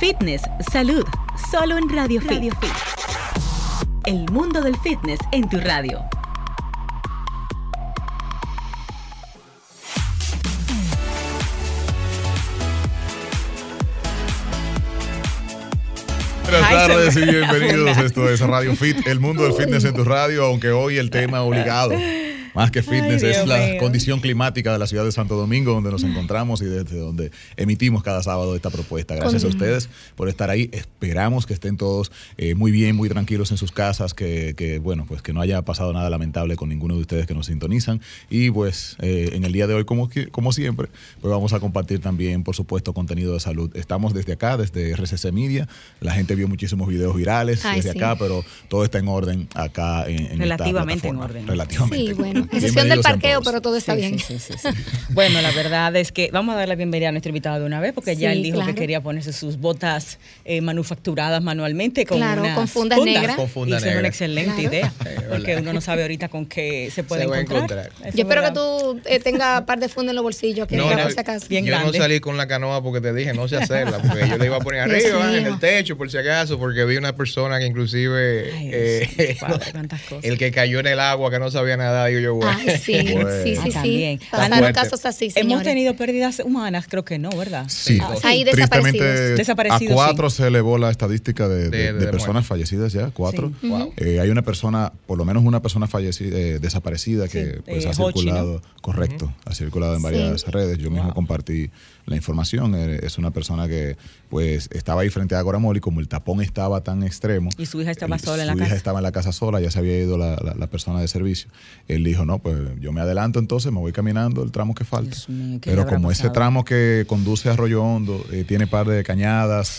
Fitness, salud, solo en Radio Fit. Radio Fit. El mundo del fitness en tu radio. Buenas tardes y bienvenidos. Esto es Radio Fit, el mundo del fitness en tu radio, aunque hoy el tema obligado más que fitness, es la condición climática de la ciudad de Santo Domingo, donde nos encontramos y desde donde emitimos cada sábado esta propuesta. Gracias a ustedes por estar ahí. Esperamos que estén todos eh, muy bien, muy tranquilos en sus casas, que, bueno, pues que no haya pasado nada lamentable con ninguno de ustedes que nos sintonizan. Y pues eh, en el día de hoy, como, como siempre, pues vamos a compartir también, por supuesto, contenido de salud. Estamos desde acá, desde RCC Media. La gente vio muchísimos videos virales desde acá, pero todo está en orden acá en, Relativamente en orden. Relativamente. Sí, bueno. Excepción del parqueo, pero todo está bien. bueno, la verdad es que vamos a dar la bienvenida a nuestro invitado de una vez, porque ya él dijo que quería ponerse sus botas eh, manufacturadas manualmente con claro, con fundas negras. Con funda y es una excelente idea, porque uno no sabe ahorita con qué se puede encontrar. Yo espero que tú eh, tengas un par de fundas en los bolsillos, que no, no, por si acaso. Bien yo no salí con la canoa porque te dije, no sé hacerla, porque yo le iba a poner arriba, en el techo, por si acaso, porque vi una persona que inclusive eh, el que cayó en el agua, que no sabía nada, digo yo, bueno. sí, sí, sí, sí. Pasaron casos así, señores. Hemos tenido pérdidas humanas, creo que no, ¿verdad? Sí. Ah, ahí desaparecidos. A cuatro se elevó la estadística de, personas fallecidas ya, cuatro. Eh, hay una persona, por lo menos una persona fallecida, eh, desaparecida que pues, ha circulado, correcto, ha circulado en varias redes. Yo mismo compartí la información. Eh, es una persona que pues estaba ahí frente a Agoramol y como el tapón estaba tan extremo. Y su hija estaba sola en la casa. Su hija estaba en la casa sola, ya se había ido la, la, persona de servicio. Él dijo, no, pues yo me adelanto entonces, me voy caminando el tramo que falta. Pero como ese tramo que conduce a Arroyo Hondo eh, tiene par de cañadas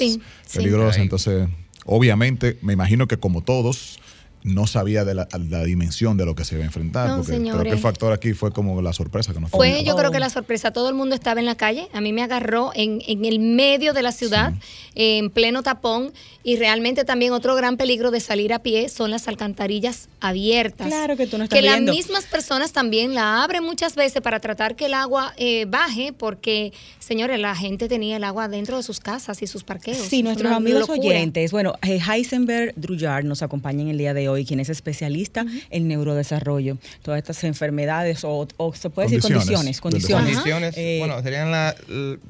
peligrosas, entonces obviamente me imagino que como todos no sabía de la, dimensión de lo que se iba a enfrentar. porque creo que el factor aquí fue como la sorpresa que nos fue. Fue, yo creo que la sorpresa. Todo el mundo estaba en la calle. A mí me agarró en, en el medio de la ciudad, en pleno tapón. Y realmente también otro gran peligro de salir a pie son las alcantarillas abiertas. Claro que tú no estás Que las mismas personas también la abren muchas veces para tratar que el agua eh, baje, porque, señores, la gente tenía el agua dentro de sus casas y sus parqueos. Sí, nuestros amigos oyentes. Bueno, eh, Heisenberg Druyard nos acompaña en el día de hoy, quien es especialista en neurodesarrollo. Todas estas enfermedades, o, se puede decir condiciones. Condiciones. condiciones eh, bueno, serían la,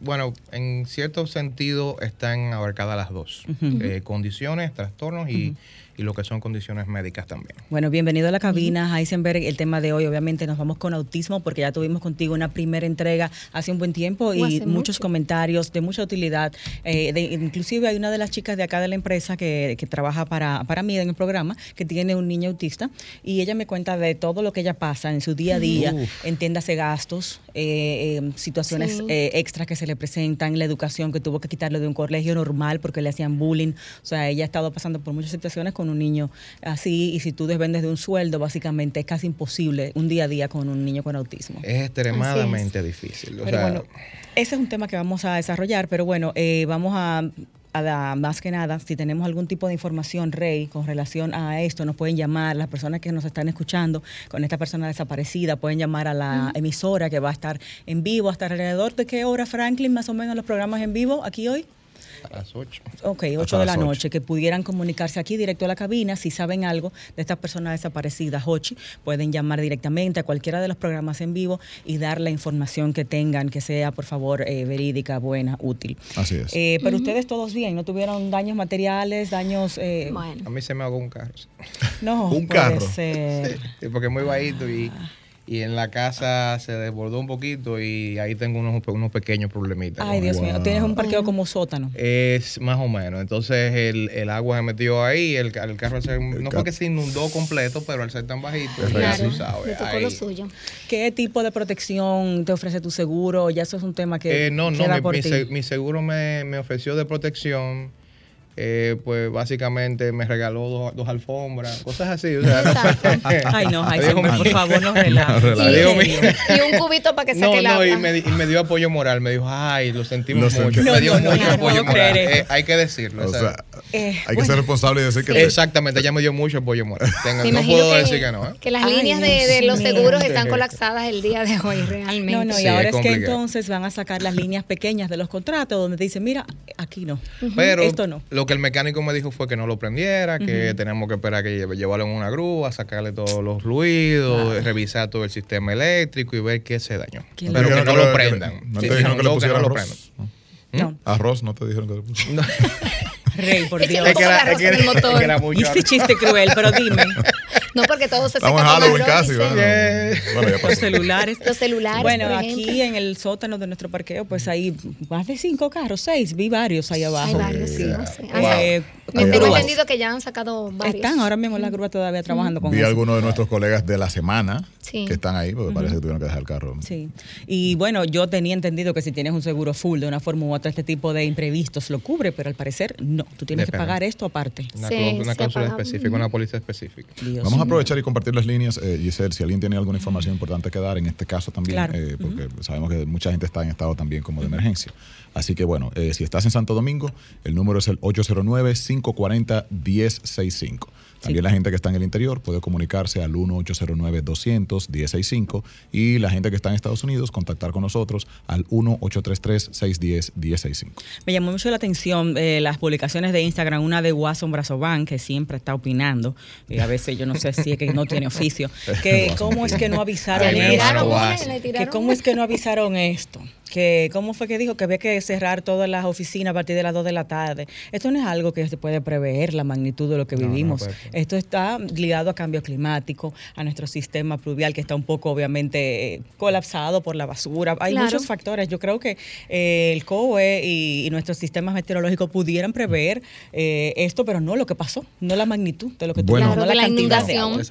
bueno, en cierto sentido están abarcadas las dos. condiciones, trastornos y y lo que son condiciones médicas también. Bueno, bienvenido a la cabina, Heisenberg. El tema de hoy, obviamente, nos vamos con autismo porque ya tuvimos contigo una primera entrega hace un buen tiempo y muchos comentarios de mucha utilidad. Eh, inclusive hay una de las chicas de acá de la empresa que, trabaja para, para mí en el programa que tiene un niño autista y ella me cuenta de todo lo que ella pasa en su día a día, entiéndase gastos, eh, eh, situaciones extras que se le presentan, la educación que tuvo que quitarle de un colegio normal porque le hacían bullying. O sea, ella ha estado pasando por muchas situaciones con un niño así y si tú dependes de un sueldo, básicamente es casi imposible un día a día con un niño con autismo. Es extremadamente difícil. bueno, ese es un tema que vamos a desarrollar, pero bueno, eh, vamos a más que nada, si tenemos algún tipo de información, Rey, con relación a esto, nos pueden llamar, las personas que nos están escuchando con esta persona desaparecida, pueden llamar a la emisora que va a estar en vivo hasta alrededor de qué hora, Franklin, más o menos los programas en vivo aquí hoy. A las 8. Ok, 8 de la noche, que pudieran comunicarse aquí directo a la cabina. Si saben algo de estas personas desaparecidas, Hochi, pueden llamar directamente a cualquiera de los programas en vivo y dar la información que tengan, que sea, por favor, eh, verídica, buena, útil. Así es. Eh, pero ustedes todos bien, ¿no tuvieron daños materiales, daños...? Eh? Bueno. A mí se me ahogó un carro. No, un carro. Ser. Sí, porque es muy bajito y... Ah y en la casa se desbordó un poquito y ahí tengo unos, unos pequeños problemitas. Ay, Dios mío, tienes un parqueo como sótano. Es más o menos. Entonces el, el agua se metió ahí, el, el carro no fue que se inundó completo, pero al ser tan bajito, claro, tocó lo suyo. ¿Qué tipo de protección te ofrece tu seguro? Ya eso es un tema que... Eh, no, no, mi, mi, seguro me, me ofreció de protección eh, pues básicamente me regaló dos, alfombras, cosas así. O sea, Ay, no, ay, por favor, no relajes. y, un cubito para que saque el agua. Y me, y me, dio apoyo moral. Me dijo, ay, lo sentimos mucho. No, me dio mucho apoyo moral. Eh, hay que decirlo. O sea, Eh, hay que ser responsable y decir que... Exactamente, ella me dio mucho apoyo moral. no puedo decir que no. ¿eh? Que las líneas de, los seguros están colapsadas el día de hoy, realmente. No, no, y ahora es, que entonces van a sacar las líneas pequeñas de los contratos donde dicen, mira, aquí no. Pero Esto no. Lo que el mecánico me dijo fue que no lo prendiera, que tenemos que esperar que llevarlo en una grúa, sacarle todos los ruidos, revisar todo el sistema eléctrico y ver qué se dañó. Pero que no lo prendan. No te dijeron que lo prendan. No. Arroz, no te dijeron que lo pusieran. Rey, por Dios. Es que era, es que era, es que Ese chiste cruel, pero dime. No, porque todo se Estamos en Halloween casi. los celulares. Los celulares. Bueno, aquí en el sótano de nuestro parqueo, pues hay más de cinco carros, seis. Vi varios ahí abajo. Hay varios, sí. Eh, Me tengo entendido que ya han sacado varios. Están ahora mismo en la grúa todavía trabajando con Vi algunos de nuestros colegas de la semana que están ahí, porque parece que tuvieron que dejar el carro. Sí. Y bueno, yo tenía entendido que si tienes un seguro full de una forma u otra, este tipo de imprevistos lo cubre, pero al parecer no. Tú tienes que pagar esto aparte. Una, una cláusula específica, una póliza específica. Vamos a aprovechar y compartir las líneas. Eh, Giselle, si alguien tiene alguna información importante que dar, en este caso también, eh, porque sabemos que mucha gente está en estado también como de emergencia. Así que bueno, eh, si estás en Santo Domingo, el número es el 809-540-1065. También la gente que está en el interior puede comunicarse al 1-809-200-1065 y la gente que está en Estados Unidos contactar con nosotros al 1-833-610-1065. Me llamó mucho la atención eh, las publicaciones de Instagram, una de Watson Brazoban, que siempre está opinando, y a veces yo no sé si es que no tiene oficio, que cómo es que no avisaron esto, que cómo es que no avisaron esto que cómo fue que dijo que había que cerrar todas las oficinas a partir de las 2 de la tarde. Esto no es algo que se puede prever, la magnitud de lo que vivimos. Esto está ligado a cambio climático, a nuestro sistema pluvial que está un poco obviamente colapsado por la basura. Hay muchos factores. Yo creo que eh, el COE y, nuestros sistemas meteorológicos pudieran prever eh, esto, pero no lo que pasó, no la magnitud de lo que bueno, no la, inundación.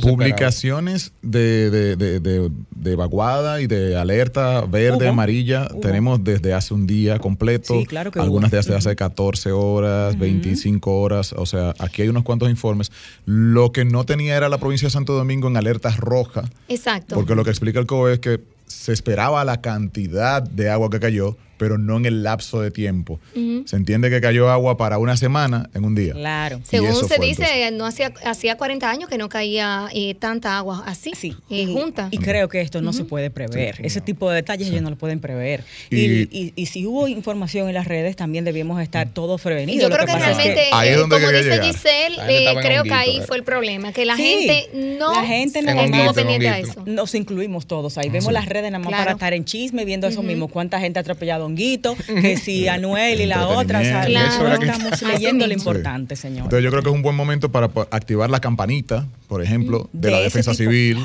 Publicaciones de, de, de, de, evacuada y de alerta verde, amarilla tenemos desde hace un día completo, algunas desde hace 14 horas, 25 horas, o sea, aquí hay unos cuantos informes. Lo que no tenía era la provincia de Santo Domingo en alerta roja. Exacto. Porque lo que explica el COE es que se esperaba la cantidad de agua que cayó, pero no en el lapso de tiempo. Se entiende que cayó agua para una semana en un día. Claro. Según se dice, no hacía, hacía 40 años que no caía eh, tanta agua así, sí. Eh, junta. Y creo que esto no se puede prever. Ese tipo de detalles ellos no lo pueden prever. Y, y, si hubo información en las redes, también debíamos estar todos prevenidos. Yo creo que, realmente, eh, como dice Giselle, creo que ahí fue el problema, que la gente no, la gente no pendiente a eso. Nos incluimos todos ahí. Vemos las redes nada más para estar en chisme, viendo eso mismo, cuánta gente ha atropellado que si Anuel y la otra, estamos leyendo lo importante, señor. Entonces yo creo que es un buen momento para activar la campanita, por ejemplo, de, la defensa civil,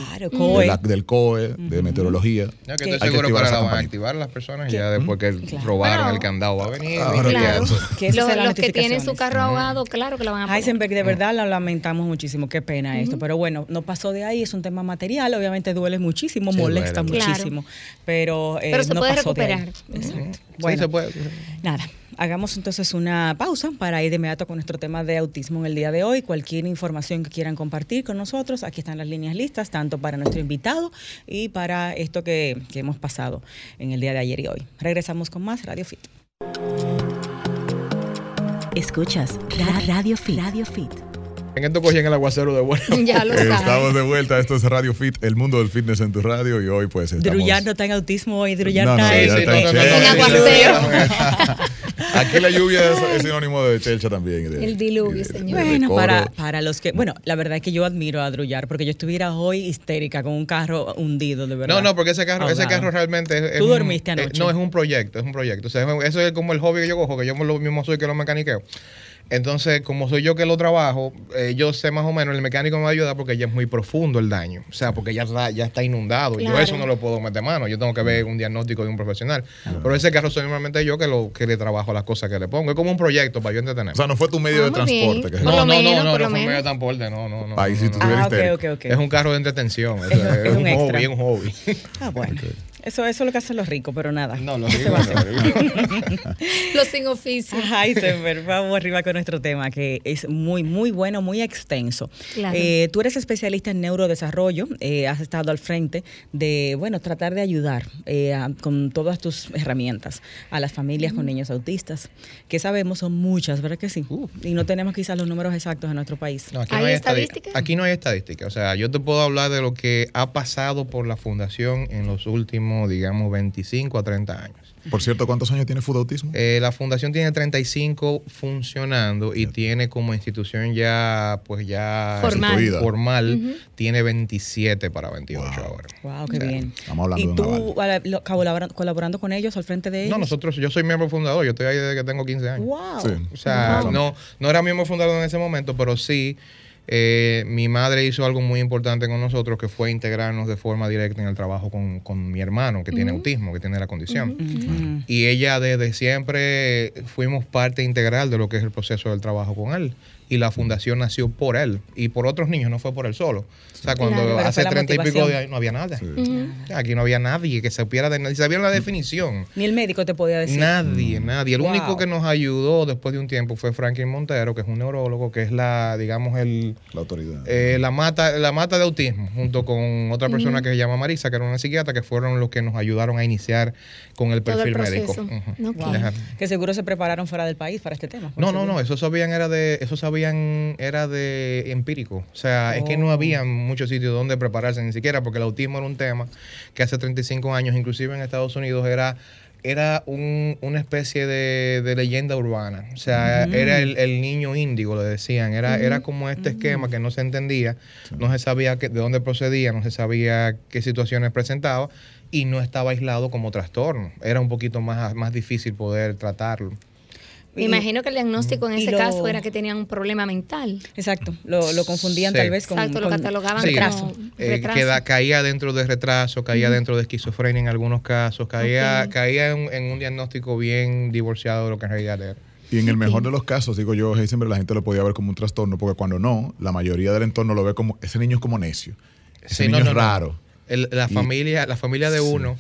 del COE, de meteorología. Ya que estoy seguro que ahora la van a activar las personas ya después que robaron el candado va a venir. Claro. los, que tienen su carro ahogado, claro que lo van a poner. Heisenberg, de verdad lo lamentamos muchísimo, qué pena esto, pero bueno, no pasó de ahí, es un tema material, obviamente duele muchísimo, molesta muchísimo, pero, eh, pero se puede recuperar. Bueno, se puede. Nada, hagamos entonces una pausa para ir de inmediato con nuestro tema de autismo en el día de hoy. Cualquier información que quieran compartir con nosotros, aquí están las líneas listas, tanto para nuestro invitado y para esto que, que hemos pasado en el día de ayer y hoy. Regresamos con más Radio Fit. Escuchas Radio Fit. Radio Fit. En esto cogían el aguacero de vuelta. Ya lo Estamos de vuelta. Esto es Radio Fit, el mundo del fitness en tu radio. Y hoy, pues. Estamos... Druyar no está en autismo hoy. Druyar no, está, en aguacero. Aquí la lluvia es, sinónimo de chelcha también. el diluvio, señor. bueno, para, para los que. Bueno, la verdad es que yo admiro a Druyar porque yo estuviera hoy histérica con un carro hundido, de verdad. No, no, porque ese carro, ese carro realmente es. Tú dormiste anoche. no, es un proyecto, es un proyecto. O sea, eso es como el hobby que yo cojo, que yo lo mismo soy que lo mecaniqueo. Entonces, como soy yo que lo trabajo, eh, yo sé más o menos, el mecánico me va a ayudar porque ya es muy profundo el daño. O sea, porque ya está, ya está inundado. Yo eso no lo puedo meter mano. Yo tengo que ver un diagnóstico de un profesional. Pero ese carro soy normalmente yo que lo que le trabajo las cosas que le pongo. Es como un proyecto para yo entretener. O sea, no fue tu medio de transporte. Que no, no, no, no, no, fue un medio de transporte. No, no, no. Ahí sí tú ah, Es un carro de entretención. es, un, hobby, es un hobby. Ah, bueno. Eso, eso es lo que hacen los ricos, pero nada. No, los ricos. los sin oficio. Heisenberg, vamos arriba con nuestro tema, que es muy, muy bueno, muy extenso. Eh, tú eres especialista en neurodesarrollo, eh, has estado al frente de, bueno, tratar de ayudar eh, con todas tus herramientas a las familias con niños autistas, que sabemos son muchas, ¿verdad que sí? Uh. y no tenemos quizás los números exactos en nuestro país. aquí ¿Hay no hay estadística? Aquí no hay estadística. O sea, yo te puedo hablar de lo que ha pasado por la fundación en los últimos, digamos, 25 a 30 años. Por cierto, ¿cuántos años tiene Food Autismo? Eh, la fundación tiene 35 funcionando y tiene como institución ya, pues ya formal, formal tiene 27 para 28 ahora. Wow, qué bien. Estamos hablando ¿Y tú colaborando, con ellos al frente de ellos? No, nosotros, yo soy miembro fundador, yo estoy ahí desde que tengo 15 años. Wow. O sea, no, no era miembro fundador en ese momento, pero sí eh, mi madre hizo algo muy importante con nosotros que fue integrarnos de forma directa en el trabajo con, mi hermano que tiene autismo, que tiene la condición. Y ella desde siempre fuimos parte integral de lo que es el proceso del trabajo con él y la fundación nació por él y por otros niños, no fue por él solo. O sea, cuando hace treinta y pico de años no había nada. Aquí no había nadie que supiera de nadie, sabía la definición. Ni el médico te podía decir. Nadie, nadie. El único que nos ayudó después de un tiempo fue Franklin Montero, que es un neurólogo, que es la, digamos, el la autoridad. Eh, la mata, la mata de autismo, junto con otra persona que se llama Marisa, que era una psiquiatra, que fueron los que nos ayudaron a iniciar con el perfil médico. Que seguro se prepararon fuera del país para este tema. No, no, no, eso sabían era de, eso sabían era de empírico. O sea, es que no oh. había muchos sitios donde prepararse, ni siquiera, porque el autismo era un tema que hace 35 años, inclusive en Estados Unidos, era era una especie de, leyenda urbana. O sea, era el, niño índigo, le decían. Era, era como este esquema que no se entendía, no se sabía de dónde procedía, no se sabía qué situaciones presentaba y no estaba aislado como trastorno. Era un poquito más, más difícil poder tratarlo. Me imagino que el diagnóstico en ese caso era que tenían un problema mental. Exacto, lo, confundían tal vez con. Exacto, lo catalogaban como eh, caía dentro de retraso, caía dentro de esquizofrenia en algunos casos, caía, caía en, un diagnóstico bien divorciado de lo que en realidad era. Y en el mejor de los casos, digo yo, siempre la gente lo podía ver como un trastorno, porque cuando no, la mayoría del entorno lo ve como, ese niño es como necio. Ese niño es raro. la, familia, la familia de uno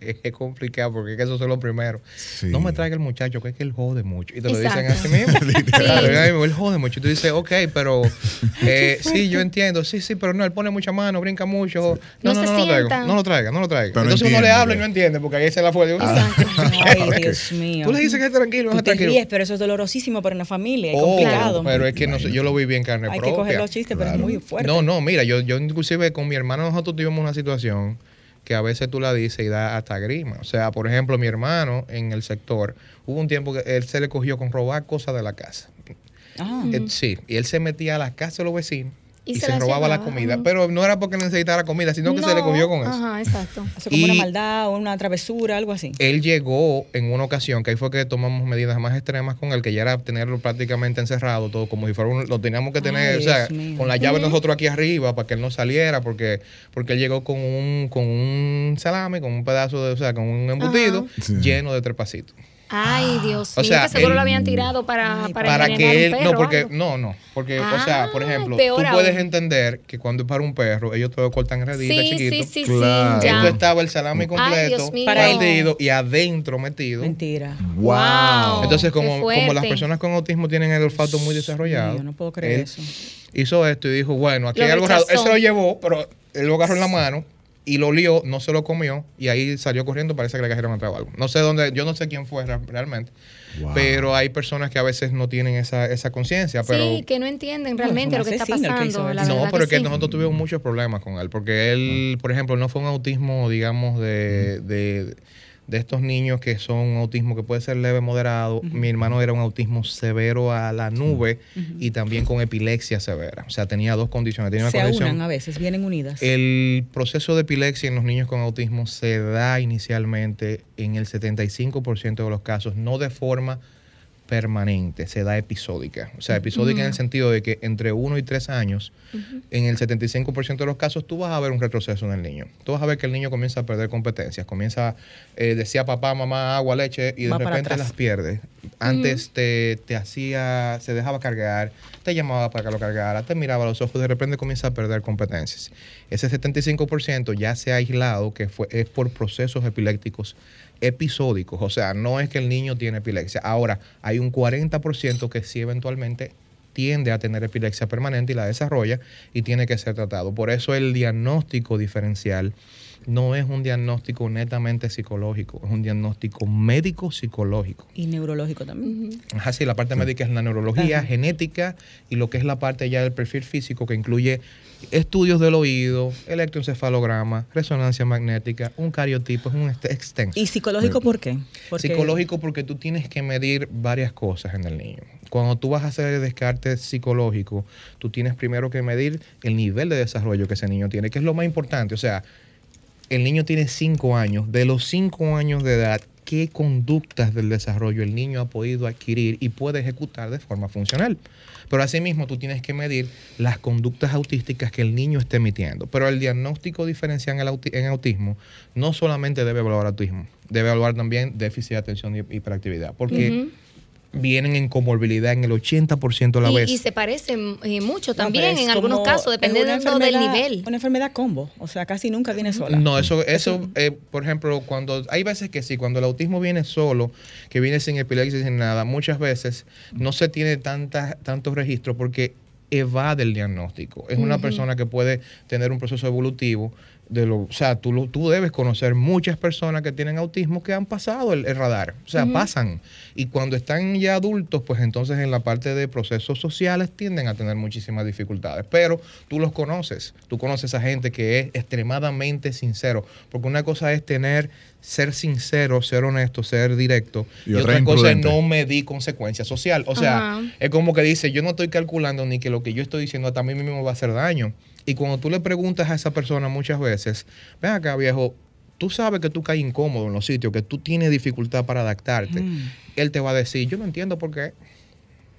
es complicado porque es que eso es lo primero. No me traiga el muchacho, que es que él jode mucho. Y te lo dicen así mismo. él jode mucho. Y tú dices, ok, pero eh, sí, yo entiendo. Sí, sí, pero no, él pone mucha mano, brinca mucho. No, no, no, no, lo traiga, no lo traiga, no lo traiga. Entonces uno le habla y no entiende porque ahí se la fue de uno. Ay, Dios mío. Tú le dices que es tranquilo, tú te ríes, pero eso es dolorosísimo para una familia, es oh, complicado. Pero es que no, yo lo viví en carne propia. Hay que coger los chistes, pero es muy fuerte. No, no, mira, yo, yo inclusive con mi hermano nosotros tuvimos una situación que a veces tú la dices y da hasta grima. O sea, por ejemplo, mi hermano en el sector, hubo un tiempo que él se le cogió con robar cosas de la casa. Ah. Eh, sí, y él se metía a la casa de los vecinos y, se, robaba la comida. Pero no era porque necesitara comida, sino que se le cogió con eso. Ajá, exacto. Eso como una maldad o una travesura, algo así. Él llegó en una ocasión, que ahí fue que tomamos medidas más extremas con él, que ya era tenerlo prácticamente encerrado, todo como si fuera un, lo teníamos que tener, o sea, con la llave nosotros aquí arriba para que él no saliera, porque, porque él llegó con un, con un salame, con un pedazo de, o sea, con un embutido lleno de trepacitos. Ay, ah. Dios mío, que seguro lo habían tirado para, para, para que él, no, porque, no, no, porque, o sea, por ejemplo, tú puedes entender que cuando es para un perro, ellos te lo cortan en reditas sí, chiquito. Sí, sí, claro. sí, Entonces estaba el salami completo, partido y adentro metido. Mentira. Wow. Entonces, como, como las personas con autismo tienen el olfato muy desarrollado. Yo no puedo creer eso. Hizo esto y dijo, bueno, aquí hay algo raro. Él se lo llevó, pero él lo agarró en la mano y lo lió, no se lo comió y ahí salió corriendo, parece que le cajeron a algo. No sé dónde, yo no sé quién fue realmente, pero hay personas que a veces no tienen esa, esa conciencia. Sí, que no entienden realmente lo que está pasando. no, pero es que, nosotros tuvimos muchos problemas con él, porque él, por ejemplo, no fue un autismo, digamos, de, de de estos niños que son autismo que puede ser leve, moderado. Mi hermano era un autismo severo a la nube y también con epilepsia severa. O sea, tenía dos condiciones. Tenía se unan a veces, vienen unidas. El proceso de epilepsia en los niños con autismo se da inicialmente en el 75% de los casos, no de forma permanente, se da episódica. O sea, episódica en el sentido de que entre uno y tres años, en el 75% de los casos, tú vas a ver un retroceso en el niño. Tú vas a ver que el niño comienza a perder competencias, comienza, eh, decía papá, mamá, agua, leche, y de repente las pierde. Antes te, te, hacía, se dejaba cargar, te llamaba para que lo cargara, te miraba a los ojos, de repente comienza a perder competencias. Ese 75% ya se ha aislado, que fue, es por procesos epilépticos episódicos, o sea, no es que el niño tiene epilepsia. Ahora, hay un 40% que sí eventualmente tiende a tener epilepsia permanente y la desarrolla y tiene que ser tratado. Por eso el diagnóstico diferencial no es un diagnóstico netamente psicológico, es un diagnóstico médico-psicológico. Y neurológico también. Así, la parte médica es la neurología, genética y lo que es la parte ya del perfil físico que incluye estudios del oído, electroencefalograma, resonancia magnética, un cariotipo, es un extenso. ¿Y psicológico por qué? Psicológico porque tú tienes que medir varias cosas en el niño. Cuando tú vas a hacer el descarte psicológico, tú tienes primero que medir el nivel de desarrollo que ese niño tiene, que es lo más importante. O sea, el niño tiene cinco años. De los cinco años de edad, ¿qué conductas del desarrollo el niño ha podido adquirir y puede ejecutar de forma funcional? Pero asimismo tú tienes que medir las conductas autísticas que el niño esté emitiendo. Pero el diagnóstico diferencial en, autismo no solamente debe evaluar autismo, debe evaluar también déficit de atención y hiperactividad. Porque vienen en comorbilidad en el 80% de la vez. Y se parecen eh, mucho también en algunos casos, dependiendo del nivel. Una enfermedad combo, o sea, casi nunca viene sola. No, eso, eso eh, por ejemplo, cuando hay veces que sí, cuando el autismo viene solo, que viene sin epilepsia, sin nada, muchas veces no se tiene tantas, tantos registros porque evade el diagnóstico. Es una persona que puede tener un proceso evolutivo de lo, o sea, tú, tú debes conocer muchas personas que tienen autismo que han pasado el, radar, o sea, pasan. Y cuando están ya adultos, pues entonces en la parte de procesos sociales tienden a tener muchísimas dificultades. Pero tú los conoces, tú conoces a gente que es extremadamente sincero, porque una cosa es tener, ser sincero, ser honesto, ser directo, y, otra cosa es no medir consecuencias social. O sea, es como que dice, yo no estoy calculando ni que lo que yo estoy diciendo a mí mismo va a hacer daño. Y cuando tú le preguntas a esa persona muchas veces, ven acá viejo, tú sabes que tú caes incómodo en los sitios, que tú tienes dificultad para adaptarte, mm. él te va a decir, yo no entiendo por qué.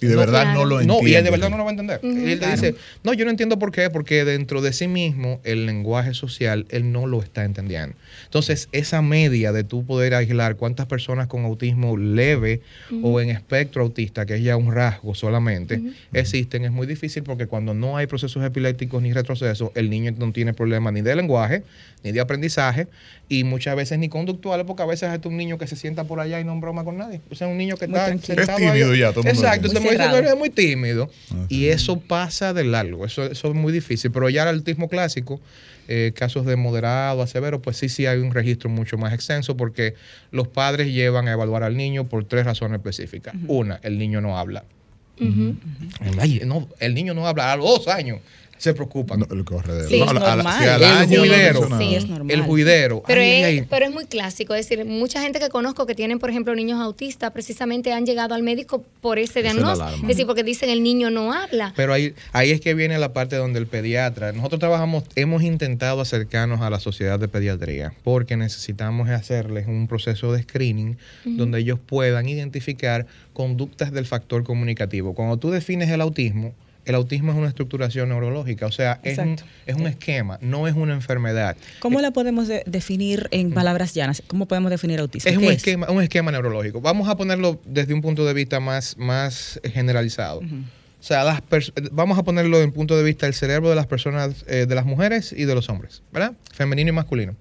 Y de verdad no lo entiende. No, y él de verdad no lo va a entender. él te dice, no, yo no entiendo por qué, porque dentro de sí mismo el lenguaje social él no lo está entendiendo. Entonces, esa media de tú poder aislar cuántas personas con autismo leve o en espectro autista, que es ya un rasgo solamente, existen, es muy difícil porque cuando no hay procesos epilépticos ni retrocesos, el niño no tiene problema ni de lenguaje, ni de aprendizaje, y muchas veces ni conductuales, porque a veces es un niño que se sienta por allá y no broma con nadie. O sea, un niño que está sentado es tímido ya, todo Exacto, es muy tímido. Y eso pasa de largo, eso, eso es muy difícil. Pero ya el autismo clásico, eh, casos de moderado a severo, pues sí, sí hay un registro mucho más extenso porque los padres llevan a evaluar al niño por tres razones específicas. Una, el niño no habla. el niño no habla a los dos años se preocupan. el corredero. Sí, es normal. el juidero. Sí, es normal. El juidero. Pero, es, pero es muy clásico. Es decir, mucha gente que conozco que tienen, por ejemplo, niños autistas, precisamente han llegado al médico por ese diagnóstico. Es, decir, porque dicen el niño no habla. Pero ahí, ahí es que viene la parte donde el pediatra, nosotros trabajamos, hemos intentado acercarnos a la sociedad de pediatría, porque necesitamos hacerles un proceso de screening donde ellos puedan identificar conductas del factor comunicativo. Cuando tú defines el autismo, el autismo es una estructuración neurológica, o sea, es un, es un, esquema, no es una enfermedad. ¿Cómo la podemos definir en palabras llanas? ¿Cómo podemos definir autismo? Es un, esquema, un esquema neurológico. Vamos a ponerlo desde un punto de vista más, más generalizado. O sea, las vamos a ponerlo desde un punto de vista del cerebro de las personas, eh, de las mujeres y de los hombres, ¿verdad? Femenino y masculino.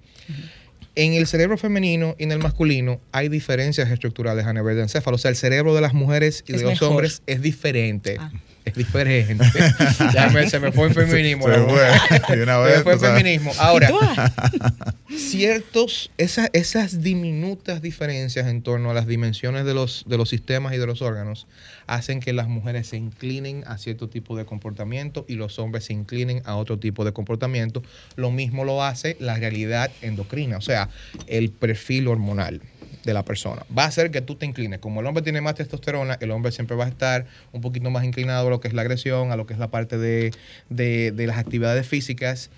En el cerebro femenino y en el masculino hay diferencias estructurales a nivel de encéfalo. O sea, el cerebro de las mujeres y de los hombres es diferente. Ah es diferente. ya se me fue el feminismo. Se, me fue el feminismo. Ahora, ciertos, esas, esas diminutas diferencias en torno a las dimensiones de los, de los sistemas y de los órganos hacen que las mujeres se inclinen a cierto tipo de comportamiento y los hombres se inclinen a otro tipo de comportamiento. Lo mismo lo hace la realidad endocrina, o sea, el perfil hormonal de la persona. Va a hacer que tú te inclines. Como el hombre tiene más testosterona, el hombre siempre va a estar un poquito más inclinado a lo que es la agresión, a lo que es la parte de, las actividades físicas.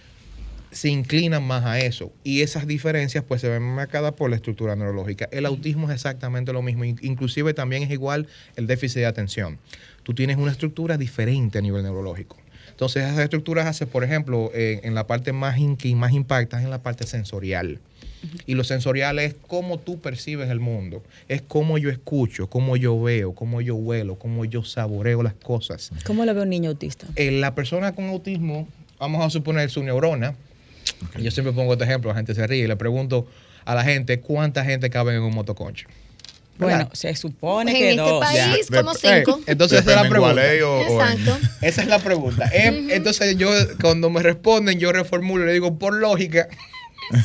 Se inclinan más a eso. Y esas diferencias pues se ven marcadas por la estructura neurológica. El autismo es exactamente lo mismo. Inclusive también es igual el déficit de atención. Tú tienes una estructura diferente a nivel neurológico. Entonces esas estructuras hacen, por ejemplo, en la parte más que más impacta es en la parte sensorial. Y lo sensorial es cómo tú percibes el mundo, es cómo yo escucho, cómo yo veo, cómo yo huelo, cómo yo saboreo las cosas. ¿Cómo lo ve un niño autista? Eh, la persona con autismo, vamos a suponer su neurona, yo siempre pongo este ejemplo, la gente se ríe y le pregunto a la gente cuánta gente cabe en un motoconcho. Bueno, se supone pues que en este país como cinco. entonces esa es la pregunta. Exacto. Esa es la pregunta. Em, entonces yo cuando me responden yo reformulo y le digo por lógica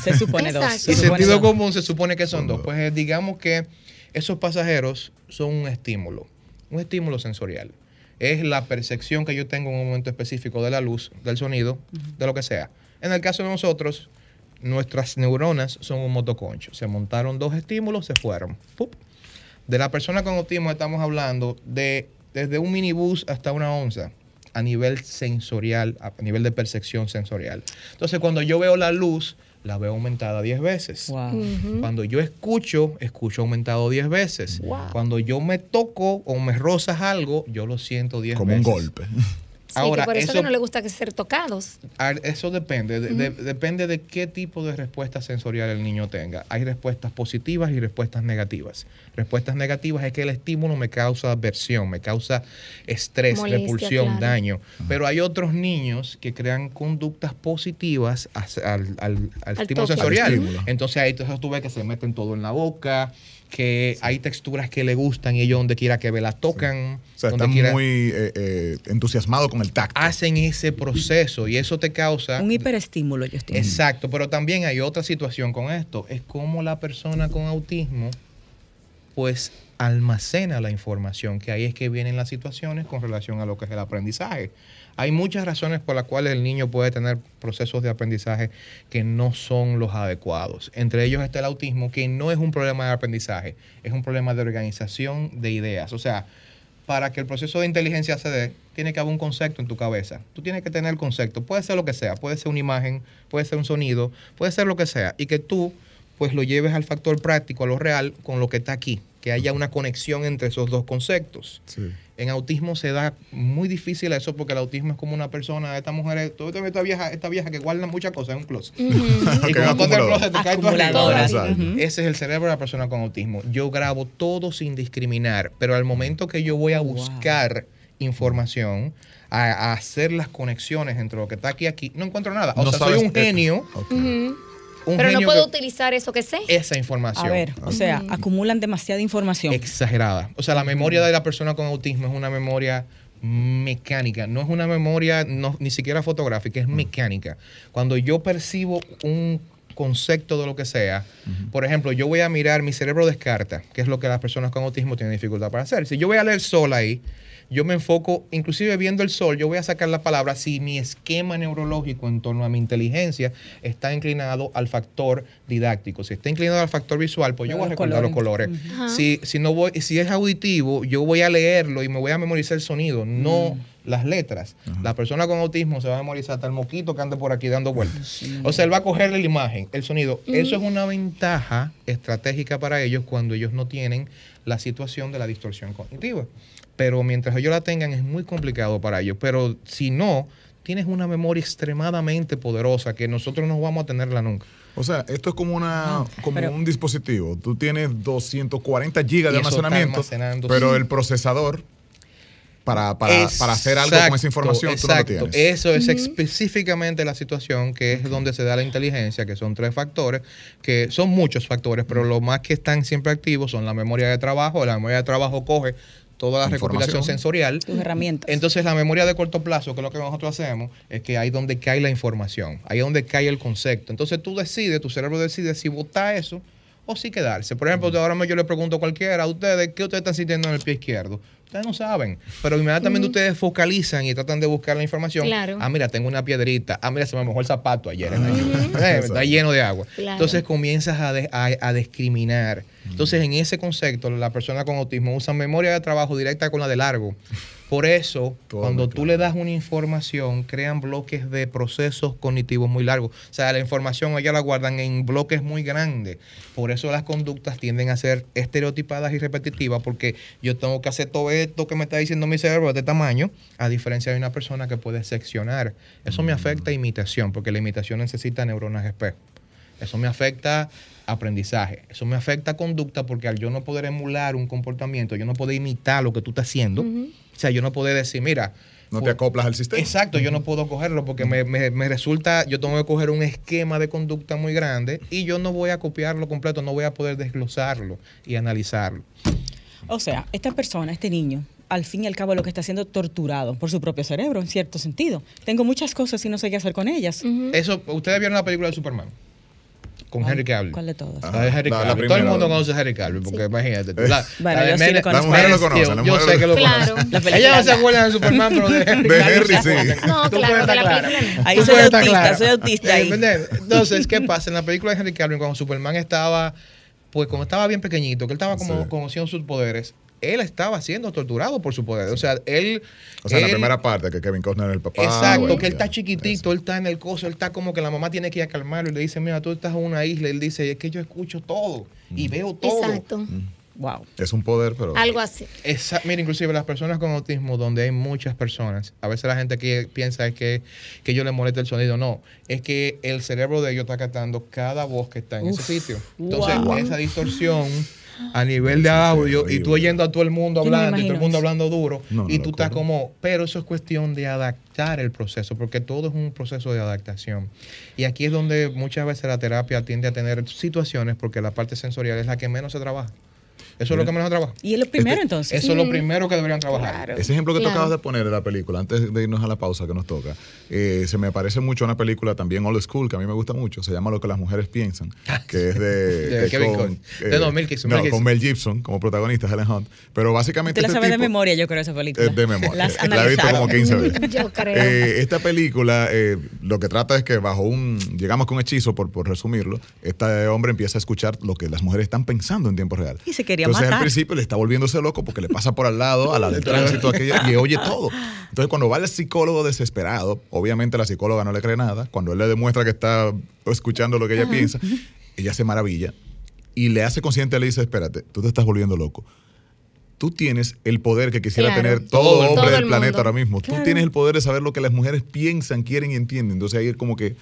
se supone dos. Y sentido común se supone que son dos. Pues digamos que esos pasajeros son un estímulo, un estímulo sensorial. Es la percepción que yo tengo en un momento específico de la luz, del sonido, de lo que sea. En el caso de nosotros, nuestras neuronas son un motoconcho. Se montaron dos estímulos, se fueron. De la persona con autismo estamos hablando de desde un minibús hasta una onza a nivel sensorial, a nivel de percepción sensorial. Entonces, cuando yo veo la luz, la veo aumentada 10 veces. Cuando yo escucho, escucho aumentado 10 veces. Cuando yo me toco o me rozas algo, yo lo siento 10 veces. Como un golpe. Ahora, por eso, que no le gusta que ser tocados. Eso depende, depende de qué tipo de respuesta sensorial el niño tenga. Hay respuestas positivas y respuestas negativas. Respuestas negativas es que el estímulo me causa aversión, me causa estrés, repulsión, daño. Pero hay otros niños que crean conductas positivas al, estímulo sensorial. Entonces ahí tú ves que se meten todo en la boca, que hay texturas que le gustan y ellos donde quiera que ve las tocan. O sea, están muy eh, eh, entusiasmados con el tacto. Hacen ese proceso y eso te causa... Un hiperestímulo, yo estoy Exacto, pero también hay otra situación con esto. Es como la persona con autismo, pues almacena la información, que ahí es que vienen las situaciones con relación a lo que es el aprendizaje. Hay muchas razones por las cuales el niño puede tener procesos de aprendizaje que no son los adecuados. Entre ellos está el autismo, que no es un problema de aprendizaje, es un problema de organización de ideas. O sea, para que el proceso de inteligencia se dé, tiene que haber un concepto en tu cabeza. Tú tienes que tener el concepto. Puede ser lo que sea, puede ser una imagen, puede ser un sonido, puede ser lo que sea. Y que tú pues lo lleves al factor práctico, a lo real, con lo que está aquí, que haya una conexión entre esos dos conceptos. En autismo se da muy difícil eso porque el autismo es como una persona, esta mujer, esta vieja, esta vieja que guarda muchas cosas en un closet. y cuando el closet te cae Ese es el cerebro de la persona con autismo. Yo grabo todo sin discriminar, pero al momento que yo voy a buscar información, a, hacer las conexiones entre lo que está aquí y aquí, no encuentro nada. O sea, soy un genio. Pero no puedo utilizar eso que sé. Esa información. A ver, o sea, acumulan demasiada información. Exagerada. O sea, la memoria de la persona con autismo es una memoria mecánica, no es una memoria no, ni siquiera fotográfica, es mecánica. Cuando yo percibo un concepto de lo que sea, por ejemplo, yo voy a mirar, mi cerebro descarta, que es lo que las personas con autismo tienen dificultad para hacer. Si yo voy a leer sol ahí, yo me enfoco, inclusive viendo el sol, yo voy a sacar la palabra si mi esquema neurológico en torno a mi inteligencia está inclinado al factor didáctico. Si está inclinado al factor visual, pues yo voy a recordar los colores. Si, si, no voy, si es auditivo, yo voy a leerlo y me voy a memorizar el sonido, no mm. Las letras. La persona con autismo se va a memorizar hasta el moquito que ande por aquí dando vueltas. O sea, él va a cogerle la imagen, el sonido. Eso es una ventaja estratégica para ellos cuando ellos no tienen la situación de la distorsión cognitiva pero mientras ellos la tengan es muy complicado para ellos. Pero si no, tienes una memoria extremadamente poderosa que nosotros no vamos a tenerla nunca. O sea, esto es como una como un dispositivo. Tú tienes 240 gigas de almacenamiento, pero el procesador para, para, para, hacer algo con esa información tú no lo tienes. Eso es específicamente la situación que es donde se da la inteligencia, que son tres factores, que son muchos factores, pero lo más que están siempre activos son la memoria de trabajo. La memoria de trabajo coge toda la recopilación sensorial. Tus herramientas. Entonces, la memoria de corto plazo, que es lo que nosotros hacemos, es que ahí donde cae la información, ahí donde cae el concepto. Entonces, tú decides, tu cerebro decide si votar eso o si quedarse. Por ejemplo, ahora yo le pregunto a cualquiera, a ustedes, ¿qué ustedes están sintiendo en el pie izquierdo? Ustedes no saben, pero inmediatamente ustedes focalizan y tratan de buscar la información. Ah, mira, tengo una piedrita. Ah, mira, se me mojó el zapato ayer. Eh, está lleno de agua. Entonces comienzas a, a, discriminar. Entonces, en ese concepto, la persona con autismo usa memoria de trabajo directa con la de largo. Por eso, cuando tú le das una información, crean bloques de procesos cognitivos muy largos. O sea, la información ellas la guardan en bloques muy grandes. Por eso las conductas tienden a ser estereotipadas y repetitivas, porque yo tengo que hacer todo esto que me está diciendo mi cerebro es de tamaño, a diferencia de una persona que puede seccionar. Eso me afecta a imitación, porque la imitación necesita neuronas espejo. Eso me afecta aprendizaje. Eso me afecta conducta porque al yo no poder emular un comportamiento, yo no puedo imitar lo que tú estás haciendo. O sea, yo no puedo decir, mira, no te acoplas al sistema. Exacto, yo no puedo cogerlo porque me, me, resulta, yo tengo que coger un esquema de conducta muy grande y yo no voy a copiarlo completo, no voy a poder desglosarlo y analizarlo. O sea, esta persona, este niño, al fin y al cabo lo que está siendo torturado por su propio cerebro, en cierto sentido. Tengo muchas cosas y no sé qué hacer con ellas. Eso, ¿ustedes vieron la película de Superman? con Henry Cavill. ¿Cuál de todos? La de Henry Cavill. Todo el mundo conoce a Henry Cavill, porque imagínate. La, bueno, yo sí lo conozco. La lo conocen. Yo sé que lo claro. conocen. Ella no se acuerda de Superman, pero de Henry De Henry, sí. No, claro, de la película. Ahí soy autista, soy autista ahí. Entonces, ¿qué pasa? En la película de Henry Cavill, cuando Superman estaba, pues como estaba bien pequeñito, que él estaba como conociendo sus poderes, él estaba siendo torturado por su poder. O sea, él. O sea, en la primera parte, que Kevin Costner era el papá. Exacto, que él está chiquitito, él está en el coso, él está como que la mamá tiene que ir a calmarlo y le dice: Mira, tú estás en una isla. Él dice: Es que yo escucho todo y mm. veo todo. Exacto. Mm. Wow. Es un poder, pero. Algo así. mira, inclusive las personas con autismo, donde hay muchas personas, a veces la gente que piensa es que, que yo le molesta el sonido. No, es que el cerebro de ellos está captando cada voz que está en ese sitio. Entonces, esa distorsión a nivel de audio y tú oyendo a todo el mundo hablando y todo el mundo hablando duro y tú estás como, pero eso es cuestión de adaptar el proceso, porque todo es un proceso de adaptación. Y aquí es donde muchas veces la terapia tiende a tener situaciones porque la parte sensorial es la que menos se trabaja. Eso es lo que menos trabaja. Y es lo primero este, entonces. Eso es lo primero que deberían trabajar. Ese ejemplo que tú acabas de poner de la película, antes de irnos a la pausa que nos toca, eh, se me parece mucho una película también old school que a mí me gusta mucho. Se llama Lo que las mujeres piensan, que es de. Kevin con, eh, no, Mel Gibson, no, con Mel Gibson como protagonista, Helen Hunt. Pero básicamente. Tú la este sabes de memoria, yo creo, esa película. de memoria. la he visto como 15 veces. yo creo. Eh, esta película lo que trata es que bajo un. Llegamos con un hechizo, por, por resumirlo, este hombre empieza a escuchar lo que las mujeres están pensando en tiempo real. Y se quería Entonces, matar. al principio le está volviéndose loco porque le pasa por al lado a la del tránsito aquella, y oye todo. Entonces, cuando va el psicólogo desesperado, obviamente la psicóloga no le cree nada. Cuando él le demuestra que está escuchando lo que ella piensa, ella se maravilla y le hace consciente, le dice, espérate, tú te estás volviendo loco tú tienes el poder que quisiera tener todo, hombre del planeta ahora mismo. Tú tienes el poder de saber lo que las mujeres piensan, quieren y entienden. Entonces ahí es como que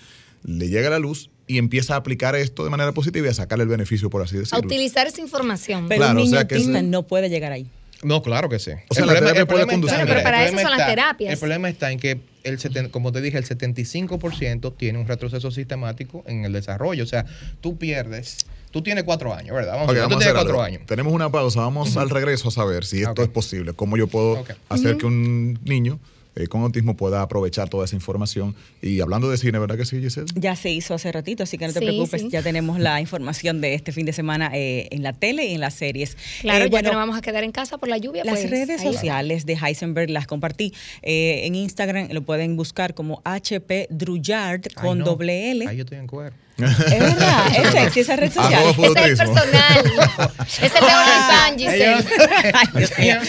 le llega la luz y empieza a aplicar esto de manera positiva y a sacarle el beneficio, por así decirlo. A utilizar esa información. Pero un niño no puede llegar ahí. No, claro que sí. O sea, el la terapia puede conducir. pero para eso son las terapias. El problema está en que, el como te dije, el 75% tiene un retroceso sistemático en el desarrollo. O sea, tú pierdes Tú tienes cuatro años, ¿verdad? Vamos, a ver, tú tienes cuatro años. Tenemos una pausa. Vamos al regreso a saber si esto es posible. Cómo yo puedo hacer que un niño eh, con autismo pueda aprovechar toda esa información. Y hablando de cine, ¿verdad que sí, Giselle? Ya se hizo hace ratito, así que no te preocupes, ya tenemos la información de este fin de semana eh, en la tele y en las series. Claro, eh, bueno, no vamos a quedar en casa por la lluvia. Las pues, redes sociales de Heisenberg las compartí. en Instagram lo pueden buscar como HP Druyard con doble L. Ahí yo estoy en cuero. Es verdad, es sexy esa red social. es el personal. es el de Giselle.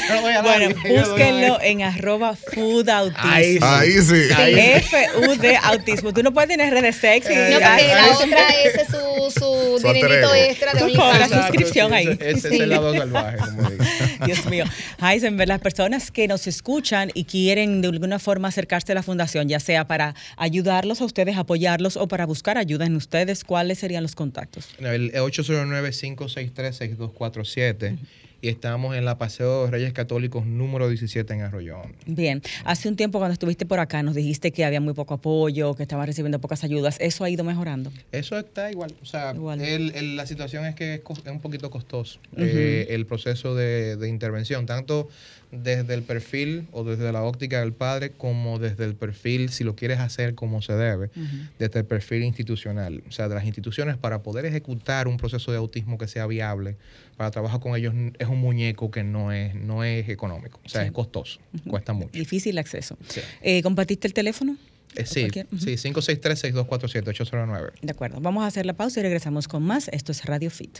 bueno, búsquenlo en arroba food autismo. Ahí, sí. F-U-D autismo. Tú no puedes tener redes sexy. no, porque la otra ese es su, su dinerito extra de OnlyFans. la suscripción ahí. Ese, es el lado salvaje, como digo. Dios mío. Heisenberg, las personas que nos escuchan y quieren de alguna forma acercarse a la fundación, ya sea para ayudarlos a ustedes, apoyarlos o para buscar ayuda en ustedes ¿cuáles serían los contactos? El 809-563-6247 y estamos en la Paseo de Reyes Católicos número 17 en Arroyón. Bien, hace un tiempo cuando estuviste por acá nos dijiste que había muy poco apoyo, que estaban recibiendo pocas ayudas. ¿Eso ha ido mejorando? Eso está igual. O sea, la situación es que es, un poquito costoso eh, el proceso de, de intervención, tanto desde el perfil o desde la óptica del padre como desde el perfil, si lo quieres hacer como se debe, desde el perfil institucional, o sea, de las instituciones para poder ejecutar un proceso de autismo que sea viable, para trabajar con ellos es un muñeco que no es, no es económico, o sea, es costoso, cuesta mucho. Difícil acceso. Eh, ¿Compartiste el teléfono? Eh, sí, sí, 563-6247-809. De acuerdo, vamos a hacer la pausa y regresamos con más. Esto es Radio Fit.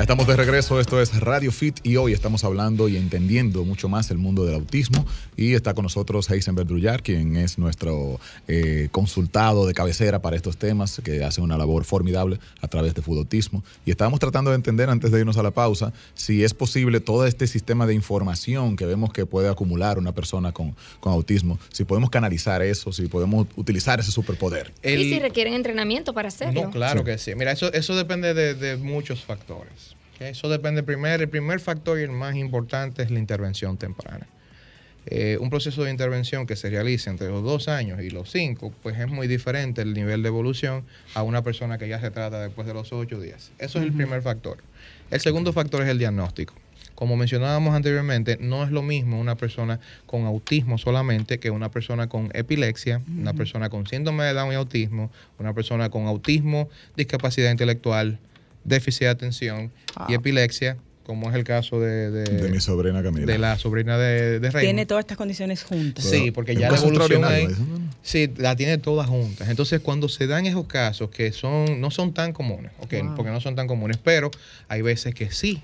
Estamos de regreso, esto es Radio Fit y hoy estamos hablando y entendiendo mucho más el mundo del autismo y está con nosotros Heisenberg Drullar, quien es nuestro eh, consultado de cabecera para estos temas, que hace una labor formidable a través de Autismo. Y estábamos tratando de entender antes de irnos a la pausa si es posible todo este sistema de información que vemos que puede acumular una persona con, autismo, si podemos canalizar eso, si podemos utilizar ese superpoder. y si requieren entrenamiento para hacerlo. No, claro que sí. Mira, eso, eso depende de muchos factores. Eso depende primero. El primer factor y el más importante es la intervención temprana. Eh, un proceso de intervención que se realice entre los dos años y los cinco, pues es muy diferente el nivel de evolución a una persona que ya se trata después de los ocho días. Eso es el primer factor. El segundo factor es el diagnóstico. Como mencionábamos anteriormente, no es lo mismo una persona con autismo solamente que una persona con epilepsia, una persona con síndrome de Down y autismo, una persona con autismo, discapacidad intelectual, déficit de atención y ah. epilepsia, como es el caso de, de, mi sobrina Camila. De la sobrina de, de Tiene todas estas condiciones juntas. Sí, porque ya la evolución ahí, sí, la tiene todas juntas. Entonces, cuando se dan esos casos que son no son tan comunes, okay, porque no son tan comunes, pero hay veces que sí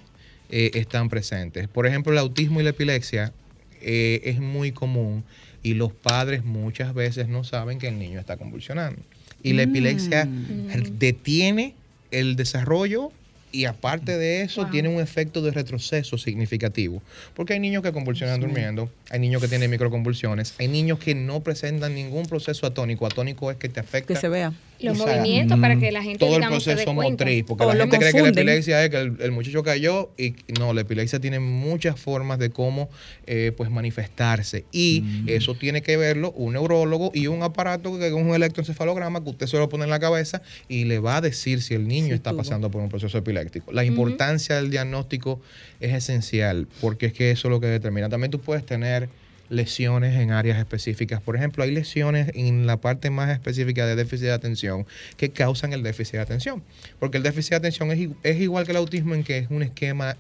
eh, están presentes. Por ejemplo, el autismo y la epilepsia eh, es muy común y los padres muchas veces no saben que el niño está convulsionando. Y la epilepsia mm. detiene el desarrollo y aparte de eso tiene un efecto de retroceso significativo. Porque hay niños que convulsionan durmiendo, hay niños que tienen microconvulsiones, hay niños que no presentan ningún proceso atónico. Atónico es que te afecta. Que se vea los movimientos para que la gente todo el proceso motriz porque la gente cree que la epilepsia es que el, muchacho cayó y no la epilepsia tiene muchas formas de cómo eh, pues manifestarse. Y mm. eso tiene que verlo un neurólogo y un aparato que es un electroencefalograma que usted se lo pone en la cabeza y le va a decir si el niño está pasando por un proceso epiléptico. La importancia del diagnóstico es esencial porque es que eso es lo que determina. También tú puedes tener lesiones en áreas específicas. Por ejemplo, hay lesiones en la parte más específica de déficit de atención que causan el déficit de atención. Porque el déficit de atención es, igual que el autismo en que es un esquema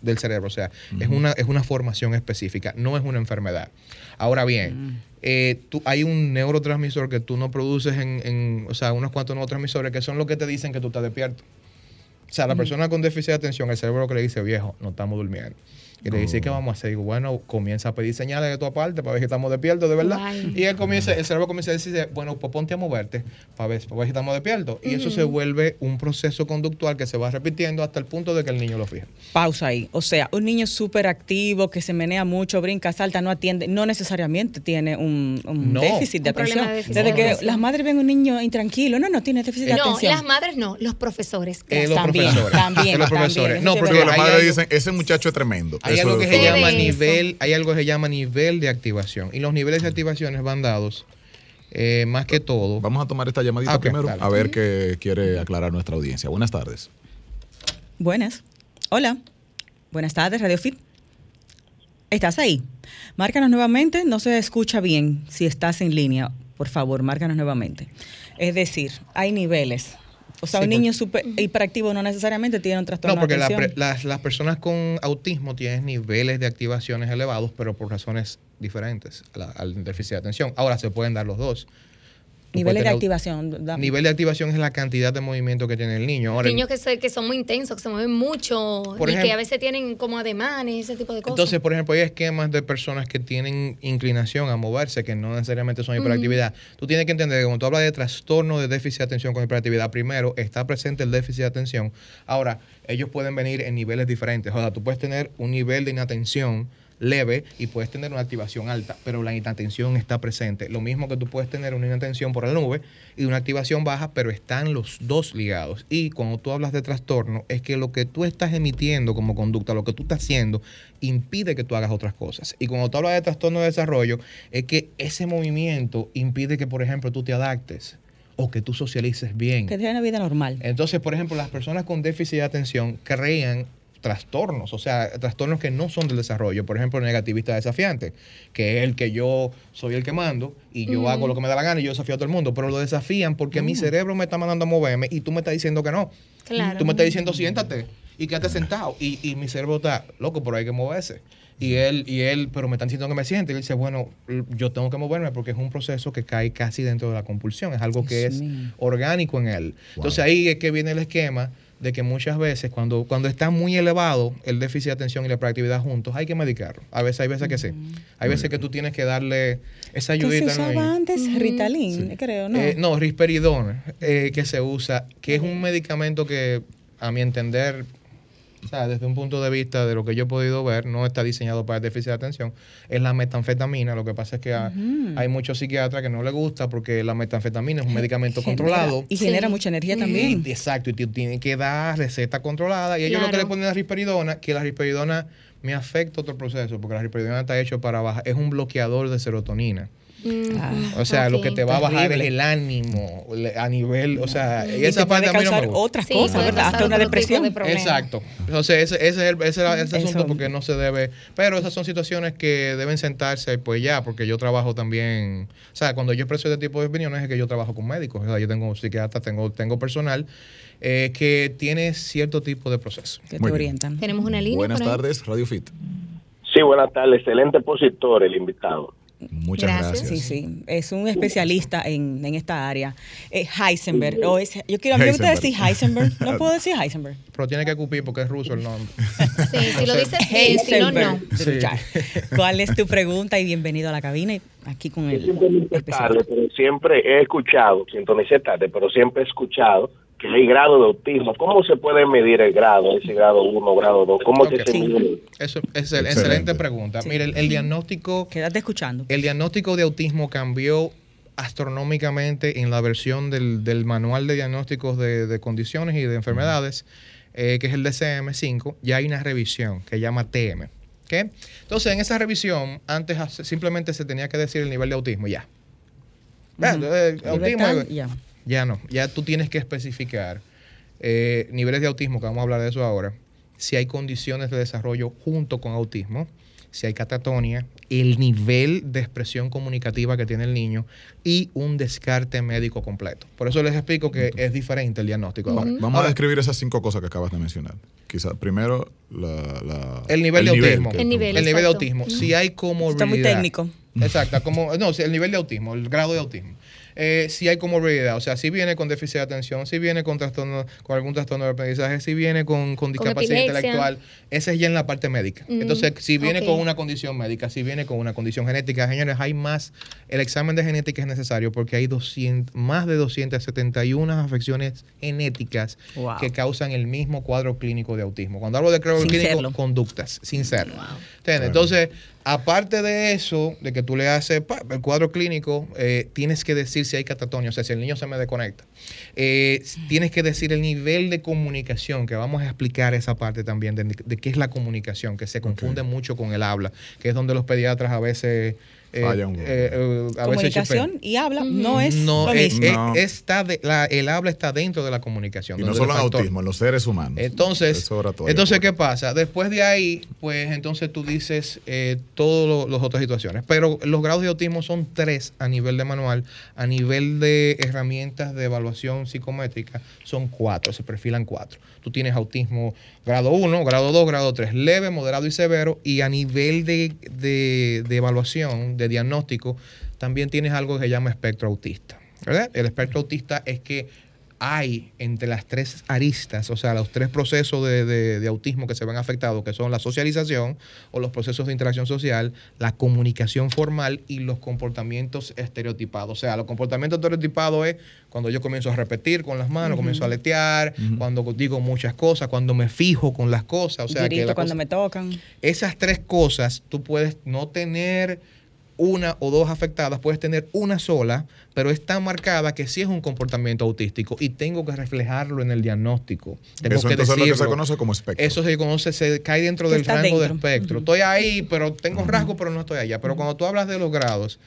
del cerebro, o sea, es, una, es una formación específica, no es una enfermedad. Ahora bien, eh, tú, hay un neurotransmisor que tú no produces en, en, o sea, unos cuantos neurotransmisores que son los que te dicen que tú estás despierto. O sea, la persona con déficit de atención, el cerebro que le dice, viejo, no estamos durmiendo. Y le dice, ¿qué vamos a hacer? Digo, bueno, comienza a pedir señales de tu parte para ver si estamos despiertos de verdad. Y él comienza, el cerebro comienza a decir, bueno, pues ponte a moverte para ver, para ver si estamos despiertos. Y eso se vuelve un proceso conductual que se va repitiendo hasta el punto de que el niño lo fija. Pausa ahí. O sea, un niño súper activo, que se menea mucho, brinca, salta, no atiende, no necesariamente tiene un, déficit de atención. Desde que las madres ven un niño intranquilo, no, no tiene déficit de atención. No, las madres no, los profesores. Eh, los también, profesores. También, los profesores. No, porque las madres dicen, ese muchacho es tremendo hay algo que se llama nivel, hay algo que se llama nivel de activación. Y los niveles de activaciones van dados eh, más que todo. Vamos a tomar esta llamadita primero, a ver qué quiere aclarar nuestra audiencia. Buenas tardes. Buenas. Hola. Buenas tardes, Radio Fit. ¿Estás ahí? Márcanos nuevamente, no se escucha bien si estás en línea. Por favor, márcanos nuevamente. Es decir, hay niveles. O sea, un niño super, hiperactivo no necesariamente tiene un trastorno No, porque las, personas con autismo tienen niveles de activaciones elevados, pero por razones diferentes al déficit de atención. Ahora se pueden dar los dos. Niveles de activación. Nivel de activación es la cantidad de movimiento que tiene el niño. niños que, que son muy intensos, que se mueven mucho y que a veces tienen como ademanes, ese tipo de cosas. Entonces, por ejemplo, hay esquemas de personas que tienen inclinación a moverse, que no necesariamente son hiperactividad. Tú tienes que entender que cuando tú hablas de trastorno de déficit de atención con hiperactividad, primero está presente el déficit de atención. Ahora, ellos pueden venir en niveles diferentes. O sea, tú puedes tener un nivel de inatención leve y puedes tener una activación alta, pero la inatención está presente. Lo mismo que tú puedes tener una inatención por la nube y una activación baja, pero están los dos ligados. Y cuando tú hablas de trastorno, es que lo que tú estás emitiendo como conducta, lo que tú estás haciendo, impide que tú hagas otras cosas. Y cuando tú hablas de trastorno de desarrollo, es que ese movimiento impide que, por ejemplo, tú te adaptes o que tú socialices bien. Que tengas una vida normal. Entonces, por ejemplo, las personas con déficit de atención crean trastornos, o sea, trastornos que no son del desarrollo. Por ejemplo, negativista desafiante, que es el que yo soy el que mando y yo hago lo que me da la gana y yo desafío a todo el mundo, pero lo desafían porque mi cerebro me está mandando a moverme y tú me estás diciendo que no. Claro. Tú me estás diciendo siéntate y quédate sentado y, y mi cerebro está loco, pero hay que moverse. Y él, y él, pero me están diciendo que me siente. Y él dice, bueno, yo tengo que moverme porque es un proceso que cae casi dentro de la compulsión. Es algo que es orgánico en él. Entonces ahí es que viene el esquema de que muchas veces cuando, cuando está muy elevado el déficit de atención y la proactividad juntos, hay que medicarlo. A veces hay veces que sí. Hay veces que tú tienes que darle esa ayudita. ¿Qué se usaba antes? Ritalin, creo, ¿no? Eh, no, risperidona, eh, que se usa, que es un medicamento que, a mi entender, o sea, desde un punto de vista de lo que yo he podido ver, no está diseñado para el déficit de atención. Es la metanfetamina. Lo que pasa es que hay muchos psiquiatras que no les gusta porque la metanfetamina es un medicamento controlado. Y genera mucha energía también. exacto. Y tiene que dar receta controlada. Y ellos lo que le ponen a la risperidona, que la risperidona me afecta otro proceso, porque la risperidona está hecho para bajar, es un bloqueador de serotonina. Ah. o sea, lo que te va a bajar es el ánimo a nivel, o sea, y esa parte puede causar otras cosas, ¿verdad? Hasta una depresión. Exacto. Entonces, ese, ese, es el, ese, asunto porque no se debe, pero esas son situaciones que deben sentarse pues ya, porque yo trabajo también, o sea, cuando yo expreso este tipo de opiniones es que yo trabajo con médicos, o sea, yo tengo psiquiatras, tengo, tengo personal eh, que tiene cierto tipo de proceso. Que te orientan. Tenemos una línea. Buenas tardes, Radio Fit. Sí, buenas tardes. Excelente expositor el invitado. Muchas gracias. Sí, sí, es un especialista en, en esta área. Eh, Heisenberg, o es, yo quiero a decir Heisenberg, no puedo decir Heisenberg. Pero tiene que cupir porque es ruso el nombre. Sí, si lo dices bien, si no, no. ¿Cuál es tu pregunta? Y bienvenido a la cabina aquí con el especialista. pero siempre he escuchado, sintonicé tarde, pero siempre he escuchado que hay grado de autismo. ¿Cómo se puede medir el grado, ese grado 1, grado 2? ¿Cómo se mide? Eso es excelente, excelente pregunta. Mire, el, diagnóstico... Quédate escuchando. El diagnóstico de autismo cambió astronómicamente en la versión del, del manual de diagnósticos de, de, condiciones y de enfermedades, eh, que es el DCM5, ya hay una revisión que llama TM. ¿okay? Entonces, en esa revisión, antes simplemente se tenía que decir el nivel de autismo, ya. Eh, autismo, ya. Ya no, ya tú tienes que especificar eh, niveles de autismo, que vamos a hablar de eso ahora, si hay condiciones de desarrollo junto con autismo, si hay catatonia, el nivel de expresión comunicativa que tiene el niño y un descarte médico completo. Por eso les explico que es diferente el diagnóstico. Vamos a describir esas cinco cosas que acabas de mencionar. Quizá primero el nivel de autismo. El nivel, de autismo. Si hay como Está muy técnico. Exacto, como no, el nivel de autismo, el grado de autismo eh, si hay comorbilidad, o sea, si viene con déficit de atención, si viene con trastorno, con algún trastorno de aprendizaje, si viene con, discapacidad intelectual, ese es ya en la parte médica. Mm, Entonces, si viene con una condición médica, si viene con una condición genética, señores, hay más, el examen de genética es necesario porque hay 200, más de 271 afecciones genéticas que causan el mismo cuadro clínico de autismo. Cuando hablo de cuadro clínico, conductas, sin ser. Entonces, Aparte de eso, de que tú le haces el cuadro clínico, eh, tienes que decir si hay catatonia, o sea, si el niño se me desconecta. Eh, tienes que decir el nivel de comunicación, que vamos a explicar esa parte también de, qué es la comunicación, que se confunde mucho con el habla, que es donde los pediatras a veces eh, eh, eh, comunicación y habla no es no, está el habla está dentro de la comunicación y no solo en autismo en los seres humanos. Entonces entonces qué pasa después de ahí pues entonces tú dices todas las otras situaciones. Pero los grados de autismo son tres a nivel de manual a nivel de herramientas de evaluación psicométrica son cuatro se perfilan cuatro. Tú tienes autismo grado 1, grado 2, grado 3, leve, moderado y severo, y a nivel de, de, de evaluación, de diagnóstico, también tienes algo que se llama espectro autista. ¿verdad? El espectro autista es que hay entre las tres aristas, o sea, los tres procesos de, autismo que se ven afectados, que son la socialización o los procesos de interacción social, la comunicación formal y los comportamientos estereotipados. O sea, los comportamientos estereotipados es cuando yo comienzo a repetir con las manos, comienzo a letear, cuando digo muchas cosas, cuando me fijo con las cosas. O sea, que cuando me tocan. Esas tres cosas tú puedes no tener una o dos afectadas, puedes tener una sola, pero es tan marcada que sí es un comportamiento autístico y tengo que reflejarlo en el diagnóstico. Tengo eso que entonces es lo que se conoce como espectro. Eso se conoce, se cae dentro del rango de espectro. Estoy ahí, pero tengo rasgo, pero no estoy allá. Pero cuando tú hablas de los grados,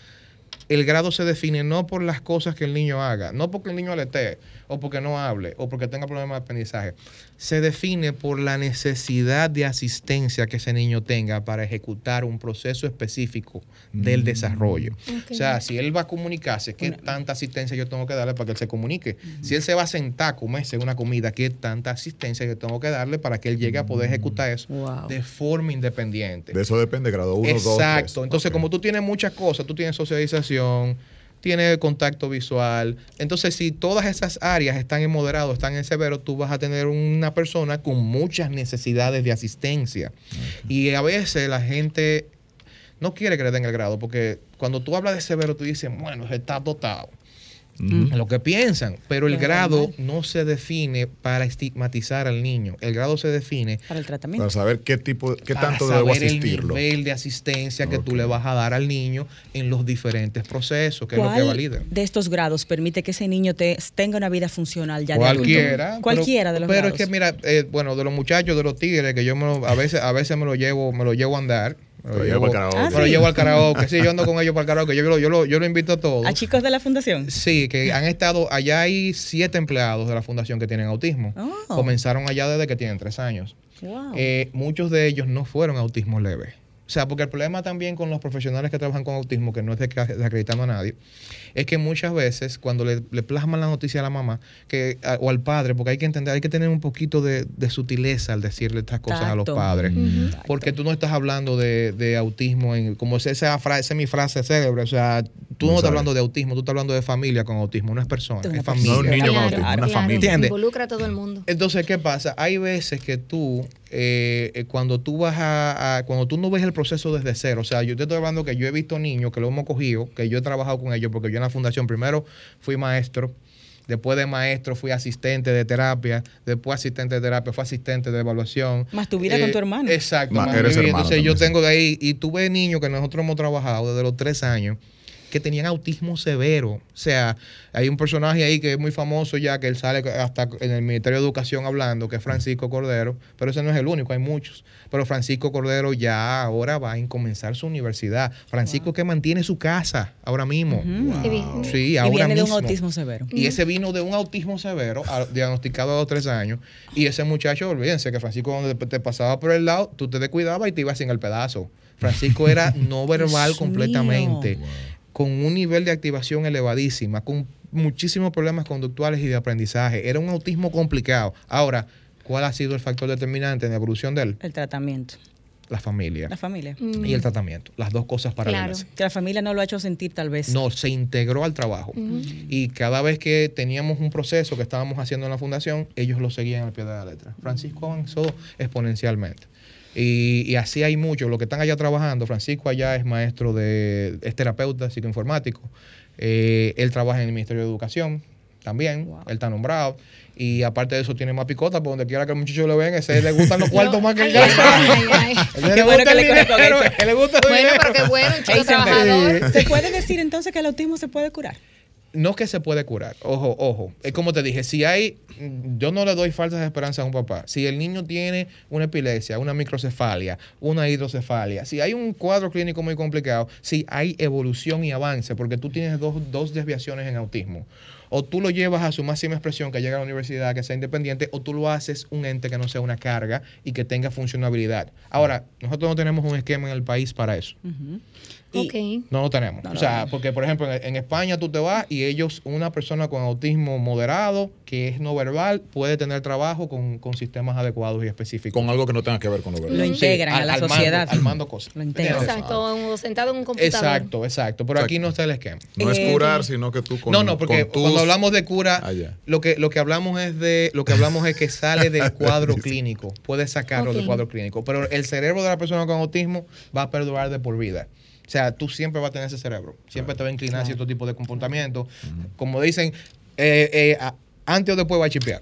el grado se define no por las cosas que el niño haga, no porque el niño aletee, o porque no hable, o porque tenga problemas de aprendizaje. Se define por la necesidad de asistencia que ese niño tenga para ejecutar un proceso específico del mm. desarrollo. O sea, si él va a comunicarse, ¿qué tanta asistencia yo tengo que darle para que él se comunique? Si él se va a sentar a comerse una comida, ¿qué tanta asistencia yo tengo que darle para que él llegue a poder ejecutar eso de forma independiente? De eso depende grado 1, 2, Exacto. Entonces, como tú tienes muchas cosas, tú tienes socialización, tiene contacto visual. Entonces, si todas esas áreas están en moderado, están en severo, tú vas a tener una persona con muchas necesidades de asistencia. Y a veces la gente no quiere que le den el grado, porque cuando tú hablas de severo, tú dices, bueno, está dotado lo que piensan, pero el grado no se define para estigmatizar al niño. El grado se define para el tratamiento. Para saber qué tipo, qué tanto debo asistirlo. El nivel de asistencia que tú le vas a dar al niño en los diferentes procesos, que es lo que valida. De estos grados permite que ese niño te, tenga una vida funcional ya Cualquiera, de adulto. Cualquiera de los Pero es que mira, eh, bueno, de los muchachos, de los tigres, que yo a veces, a veces me lo llevo, me lo llevo a andar me lo llevo al karaoke. Ah, llevo al karaoke. Sí, yo ando con ellos para el karaoke. Yo, lo, yo, lo, yo lo invito a todos. ¿A chicos de la fundación? Sí, que han estado. Allá hay siete empleados de la fundación que tienen autismo. Oh. Comenzaron allá desde que tienen tres años. Eh, muchos de ellos no fueron autismo leve. O sea, porque el problema también con los profesionales que trabajan con autismo, que no es de desacreditando a nadie, es que muchas veces cuando le, plasman la noticia a la mamá que, o al padre, porque hay que entender, hay que tener un poquito de, sutileza al decirle estas cosas a los padres. Porque tú no estás hablando de, autismo, en, como esa, frase, esa es mi frase célebre, o sea, tú no, estás hablando de autismo, tú estás hablando de familia con autismo, no es persona, es familia. No un niño con autismo, una familia. Involucra a todo el mundo. Entonces, ¿qué pasa? Hay veces que tú eh, eh, cuando tú vas a, cuando tú no ves el proceso desde cero, o sea, yo te estoy hablando que yo he visto niños que lo hemos cogido, que yo he trabajado con ellos, porque yo en la fundación primero fui maestro, después de maestro fui asistente de terapia, después asistente de terapia, fui asistente de evaluación. Más tu vida con tu hermano. Exacto. más Entonces yo tengo de ahí, y tuve niños que nosotros hemos trabajado desde los tres años, que tenían autismo severo. O sea, hay un personaje ahí que es muy famoso ya, que él sale hasta en el Ministerio de Educación hablando, que es Francisco Cordero, pero ese no es el único, hay muchos. Pero Francisco Cordero ya ahora va a comenzar su universidad. Francisco que mantiene su casa ahora mismo. Sí, ahora y viene de un autismo severo. Y ese vino de un autismo severo, diagnosticado a los tres años. Y ese muchacho, olvídense que Francisco cuando te pasaba por el lado, tú te descuidabas y te ibas sin el pedazo. Francisco era no verbal completamente con un nivel de activación elevadísima, con muchísimos problemas conductuales y de aprendizaje. Era un autismo complicado. Ahora, ¿cuál ha sido el factor determinante en la evolución de él? El tratamiento. La familia. La familia. Y el tratamiento. Las dos cosas paralelas. Claro. Que la familia no lo ha hecho sentir tal vez. No, se integró al trabajo. Y cada vez que teníamos un proceso que estábamos haciendo en la fundación, ellos lo seguían al pie de la letra. Francisco avanzó exponencialmente. Y, así hay muchos. Los que están allá trabajando, Francisco allá es maestro de, es terapeuta psicoinformático. Eh, él trabaja en el Ministerio de Educación también. Él está nombrado. Y aparte de eso, tiene más picota, por donde quiera que el muchacho lo venga, ese le gustan los cuartos más que el gasto. Qué bueno que le. Le bueno, pero qué bueno, chico trabajador. ¿Se puede decir entonces que el autismo se puede curar? No que se puede curar. Ojo, ojo. Es como te dije, si hay, yo no le doy falsas esperanzas a un papá. Si el niño tiene una epilepsia, una microcefalia, una hidrocefalia, si hay un cuadro clínico muy complicado, si hay evolución y avance, porque tú tienes dos, dos desviaciones en autismo. O tú lo llevas a su máxima expresión, que llega a la universidad, que sea independiente, o tú lo haces un ente que no sea una carga y que tenga funcionabilidad. Ahora, nosotros no tenemos un esquema en el país para eso. No lo tenemos. o sea, porque por ejemplo en, España tú te vas y ellos, una persona con autismo moderado, que es no verbal, puede tener trabajo con, sistemas adecuados y específicos. Con algo que no tenga que ver con lo verbal. Lo integran a la sociedad. al mando cosas. Lo integran. Exacto, sentado en un computador. Exacto, exacto. Pero aquí no está el esquema. No es eh, curar, sino que tú con No, no, porque cuando hablamos de cura, ah, lo que lo que hablamos es de lo que hablamos es que sale del cuadro clínico. Puedes sacarlo del cuadro clínico, pero el cerebro de la persona con autismo va a perdurar de por vida. O sea, tú siempre vas a tener ese cerebro. Siempre te va a inclinar a cierto tipo de comportamiento. Como dicen, eh, eh, antes o después va a chipear.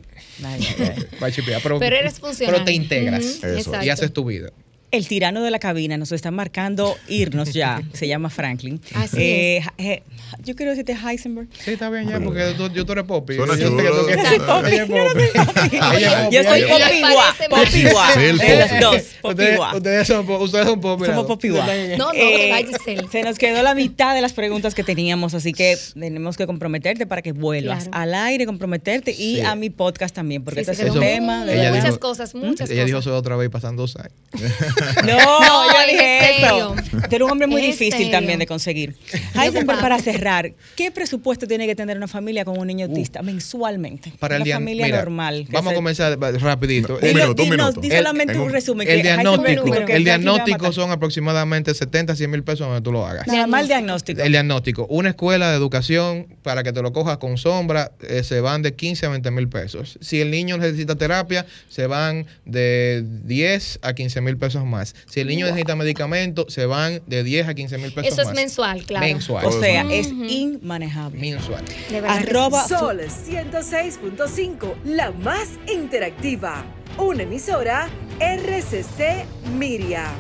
va a chipear. Pero, eres funcional. Pero te integras y haces tu vida el tirano de la cabina nos está marcando irnos ya. se llama Franklin. Así eh, eh, yo quiero decirte Heisenberg. Sí, está bien ya, porque tú, yo tú eres Poppy. Suena yo, chulo. Es Poppy. Yo soy Poppy Poppy los dos. Ustedes son, ustedes son Poppy. Somos Poppy No, no, eh, Se nos quedó la mitad de las preguntas que teníamos, así que tenemos que comprometerte para que vuelvas al aire, comprometerte y a mi podcast también, porque este es un tema de muchas cosas, muchas cosas. Ella dijo eso otra vez pasan dos años. No, yo dije serio. Pero un hombre muy difícil también de conseguir. Heisenberg, para cerrar, ¿qué presupuesto tiene que tener una familia con un niño autista mensualmente? Para una el familia normal. Vamos a comenzar rapidito. Un minuto, un minuto. Di solamente un resumen. El diagnóstico, el diagnóstico son aproximadamente 70, 100 mil pesos donde tú lo hagas. Nada más el diagnóstico. El diagnóstico. Una escuela de educación para que te lo cojas con sombra eh, se van de 15 a 20 mil pesos. Si el niño necesita terapia, se van de 10 a 15 mil pesos más. Si el niño necesita medicamento, se van de 10 a 15 mil pesos más. Eso es mensual, claro. Mensual. O sea, es inmanejable. Mensual. Arroba Sol 106.5, la más interactiva. Una emisora RCC Miria.